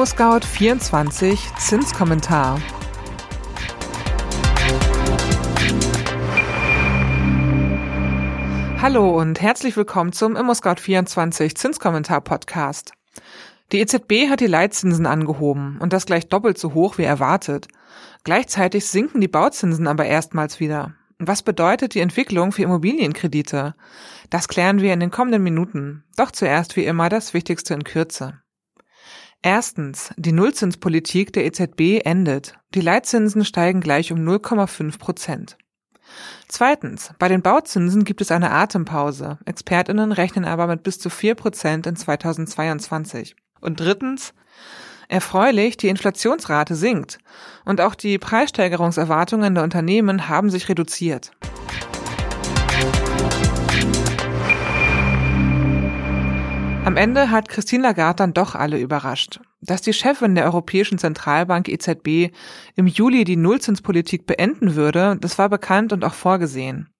ImmoScout24 Zinskommentar. Hallo und herzlich willkommen zum ImmoScout24 Zinskommentar Podcast. Die EZB hat die Leitzinsen angehoben und das gleich doppelt so hoch wie erwartet. Gleichzeitig sinken die Bauzinsen aber erstmals wieder. Was bedeutet die Entwicklung für Immobilienkredite? Das klären wir in den kommenden Minuten. Doch zuerst wie immer das Wichtigste in Kürze. Erstens, die Nullzinspolitik der EZB endet. Die Leitzinsen steigen gleich um 0,5 Prozent. Zweitens, bei den Bauzinsen gibt es eine Atempause. Expertinnen rechnen aber mit bis zu 4 Prozent in 2022. Und drittens, erfreulich, die Inflationsrate sinkt. Und auch die Preissteigerungserwartungen der Unternehmen haben sich reduziert. Ende hat Christine Lagarde dann doch alle überrascht. Dass die Chefin der Europäischen Zentralbank EZB im Juli die Nullzinspolitik beenden würde, das war bekannt und auch vorgesehen.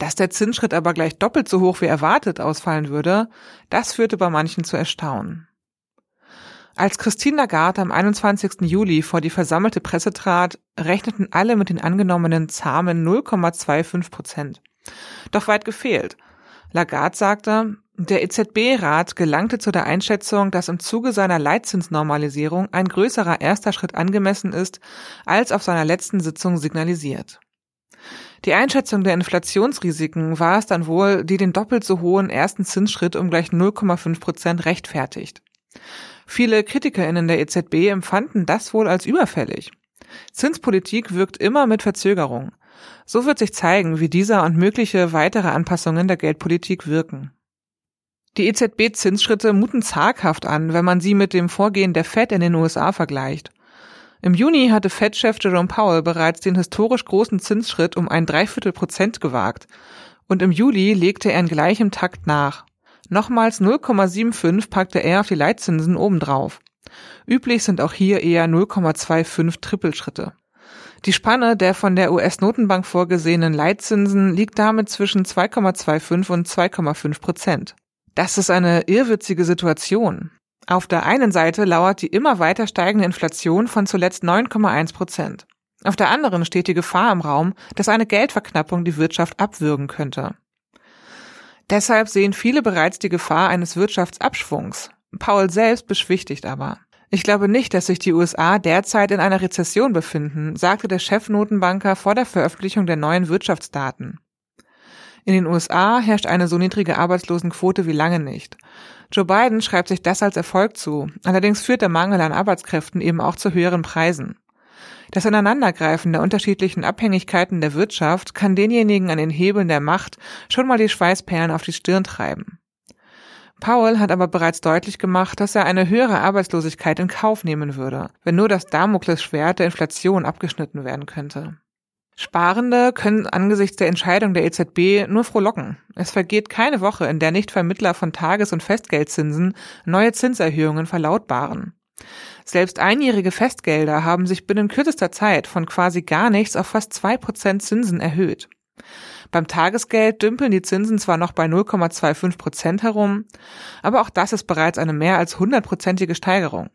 Dass der Zinsschritt aber gleich doppelt so hoch wie erwartet ausfallen würde, das führte bei manchen zu Erstaunen. Als Christine Lagarde am 21. Juli vor die versammelte Presse trat, rechneten alle mit den angenommenen zahmen 0,25 Prozent. Doch weit gefehlt. Lagarde sagte, der EZB-Rat gelangte zu der Einschätzung, dass im Zuge seiner Leitzinsnormalisierung ein größerer erster Schritt angemessen ist, als auf seiner letzten Sitzung signalisiert. Die Einschätzung der Inflationsrisiken war es dann wohl, die den doppelt so hohen ersten Zinsschritt um gleich 0,5 Prozent rechtfertigt. Viele KritikerInnen der EZB empfanden das wohl als überfällig. Zinspolitik wirkt immer mit Verzögerung. So wird sich zeigen, wie dieser und mögliche weitere Anpassungen der Geldpolitik wirken. Die EZB-Zinsschritte muten zaghaft an, wenn man sie mit dem Vorgehen der Fed in den USA vergleicht. Im Juni hatte Fed-Chef Jerome Powell bereits den historisch großen Zinsschritt um ein Dreiviertel Prozent gewagt. Und im Juli legte er in gleichem Takt nach. Nochmals 0,75 packte er auf die Leitzinsen obendrauf. Üblich sind auch hier eher 0,25 Trippelschritte. Die Spanne der von der US-Notenbank vorgesehenen Leitzinsen liegt damit zwischen 2,25 und 2,5 Prozent. Das ist eine irrwitzige Situation. Auf der einen Seite lauert die immer weiter steigende Inflation von zuletzt 9,1 Prozent. Auf der anderen steht die Gefahr im Raum, dass eine Geldverknappung die Wirtschaft abwürgen könnte. Deshalb sehen viele bereits die Gefahr eines Wirtschaftsabschwungs. Paul selbst beschwichtigt aber. Ich glaube nicht, dass sich die USA derzeit in einer Rezession befinden, sagte der Chefnotenbanker vor der Veröffentlichung der neuen Wirtschaftsdaten. In den USA herrscht eine so niedrige Arbeitslosenquote wie lange nicht. Joe Biden schreibt sich das als Erfolg zu. Allerdings führt der Mangel an Arbeitskräften eben auch zu höheren Preisen. Das Ineinandergreifen der unterschiedlichen Abhängigkeiten der Wirtschaft kann denjenigen an den Hebeln der Macht schon mal die Schweißperlen auf die Stirn treiben. Powell hat aber bereits deutlich gemacht, dass er eine höhere Arbeitslosigkeit in Kauf nehmen würde, wenn nur das Damoklesschwert der Inflation abgeschnitten werden könnte. Sparende können angesichts der Entscheidung der EZB nur frohlocken. Es vergeht keine Woche, in der nicht Vermittler von Tages- und Festgeldzinsen neue Zinserhöhungen verlautbaren. Selbst einjährige Festgelder haben sich binnen kürzester Zeit von quasi gar nichts auf fast zwei Prozent Zinsen erhöht. Beim Tagesgeld dümpeln die Zinsen zwar noch bei 0,25 Prozent herum, aber auch das ist bereits eine mehr als hundertprozentige Steigerung.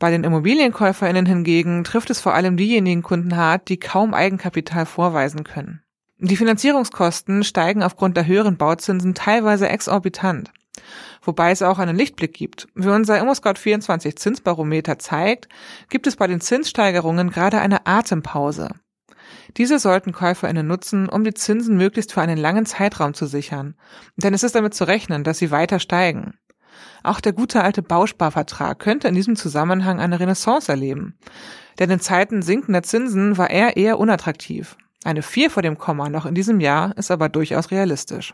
Bei den ImmobilienkäuferInnen hingegen trifft es vor allem diejenigen Kunden hart, die kaum Eigenkapital vorweisen können. Die Finanzierungskosten steigen aufgrund der höheren Bauzinsen teilweise exorbitant. Wobei es auch einen Lichtblick gibt. Wie unser ImmoScout24 Zinsbarometer zeigt, gibt es bei den Zinssteigerungen gerade eine Atempause. Diese sollten KäuferInnen nutzen, um die Zinsen möglichst für einen langen Zeitraum zu sichern. Denn es ist damit zu rechnen, dass sie weiter steigen. Auch der gute alte Bausparvertrag könnte in diesem Zusammenhang eine Renaissance erleben. Denn in Zeiten sinkender Zinsen war er eher unattraktiv. Eine 4 vor dem Komma noch in diesem Jahr ist aber durchaus realistisch.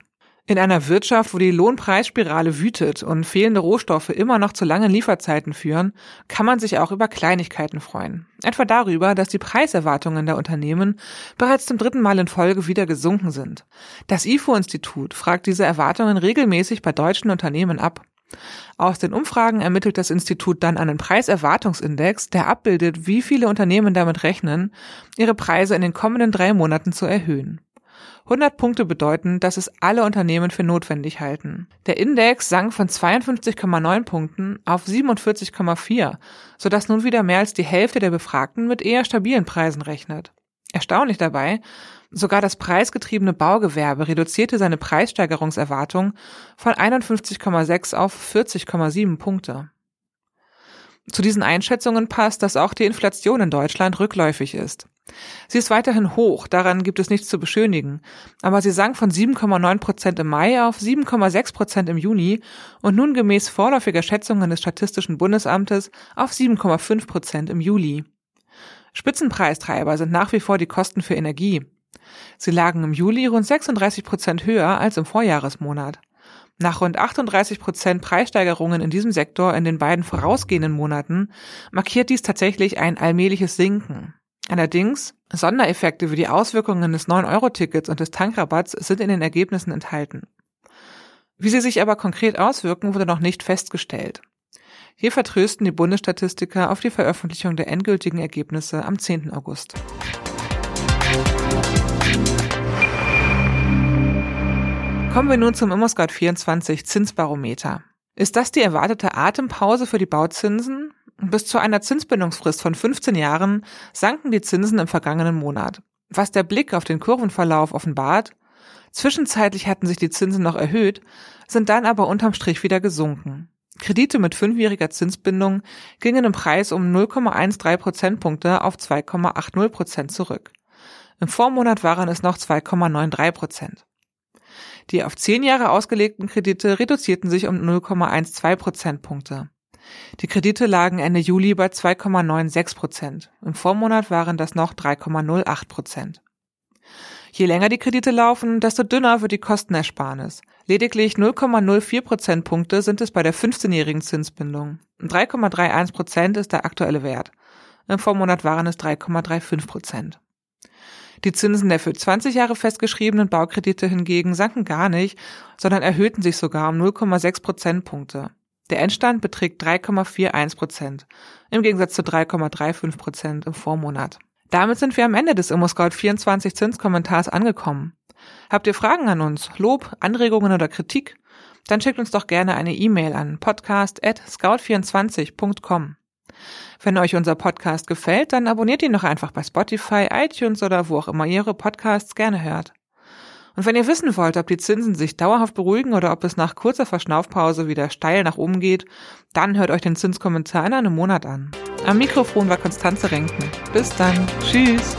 In einer Wirtschaft, wo die Lohnpreisspirale wütet und fehlende Rohstoffe immer noch zu langen Lieferzeiten führen, kann man sich auch über Kleinigkeiten freuen. Etwa darüber, dass die Preiserwartungen der Unternehmen bereits zum dritten Mal in Folge wieder gesunken sind. Das IFO-Institut fragt diese Erwartungen regelmäßig bei deutschen Unternehmen ab. Aus den Umfragen ermittelt das Institut dann einen Preiserwartungsindex, der abbildet, wie viele Unternehmen damit rechnen, ihre Preise in den kommenden drei Monaten zu erhöhen. 100 Punkte bedeuten, dass es alle Unternehmen für notwendig halten. Der Index sank von 52,9 Punkten auf 47,4, sodass nun wieder mehr als die Hälfte der Befragten mit eher stabilen Preisen rechnet. Erstaunlich dabei, sogar das preisgetriebene Baugewerbe reduzierte seine Preissteigerungserwartung von 51,6 auf 40,7 Punkte. Zu diesen Einschätzungen passt, dass auch die Inflation in Deutschland rückläufig ist. Sie ist weiterhin hoch, daran gibt es nichts zu beschönigen, aber sie sank von 7,9 Prozent im Mai auf 7,6 Prozent im Juni und nun gemäß vorläufiger Schätzungen des Statistischen Bundesamtes auf 7,5 Prozent im Juli. Spitzenpreistreiber sind nach wie vor die Kosten für Energie. Sie lagen im Juli rund 36 Prozent höher als im Vorjahresmonat. Nach rund 38 Prozent Preissteigerungen in diesem Sektor in den beiden vorausgehenden Monaten markiert dies tatsächlich ein allmähliches Sinken. Allerdings, Sondereffekte wie die Auswirkungen des 9-Euro-Tickets und des Tankrabatts sind in den Ergebnissen enthalten. Wie sie sich aber konkret auswirken, wurde noch nicht festgestellt. Hier vertrösten die Bundesstatistiker auf die Veröffentlichung der endgültigen Ergebnisse am 10. August. Kommen wir nun zum ImmoScout24 Zinsbarometer. Ist das die erwartete Atempause für die Bauzinsen? Bis zu einer Zinsbindungsfrist von 15 Jahren sanken die Zinsen im vergangenen Monat. Was der Blick auf den Kurvenverlauf offenbart, zwischenzeitlich hatten sich die Zinsen noch erhöht, sind dann aber unterm Strich wieder gesunken. Kredite mit fünfjähriger Zinsbindung gingen im Preis um 0,13 Prozentpunkte auf 2,80 Prozent zurück. Im Vormonat waren es noch 2,93 Prozent. Die auf zehn Jahre ausgelegten Kredite reduzierten sich um 0,12 Prozentpunkte. Die Kredite lagen Ende Juli bei 2,96 Prozent. Im Vormonat waren das noch 3,08 Prozent. Je länger die Kredite laufen, desto dünner wird die Kostenersparnis. Lediglich 0,04 Prozentpunkte sind es bei der 15-jährigen Zinsbindung. 3,31 Prozent ist der aktuelle Wert. Im Vormonat waren es 3,35 Prozent. Die Zinsen der für 20 Jahre festgeschriebenen Baukredite hingegen sanken gar nicht, sondern erhöhten sich sogar um 0,6 Prozentpunkte. Der Endstand beträgt 3,41 Prozent, im Gegensatz zu 3,35 Prozent im Vormonat. Damit sind wir am Ende des ImmoScout24 Zinskommentars angekommen. Habt ihr Fragen an uns, Lob, Anregungen oder Kritik? Dann schickt uns doch gerne eine E-Mail an podcast@scout24.com. Wenn euch unser Podcast gefällt, dann abonniert ihn doch einfach bei Spotify, iTunes oder wo auch immer ihr ihre Podcasts gerne hört. Und wenn ihr wissen wollt, ob die Zinsen sich dauerhaft beruhigen oder ob es nach kurzer Verschnaufpause wieder steil nach oben geht, dann hört euch den Zinskommentar in einem Monat an. Am Mikrofon war Konstanze Renken. Bis dann. Tschüss.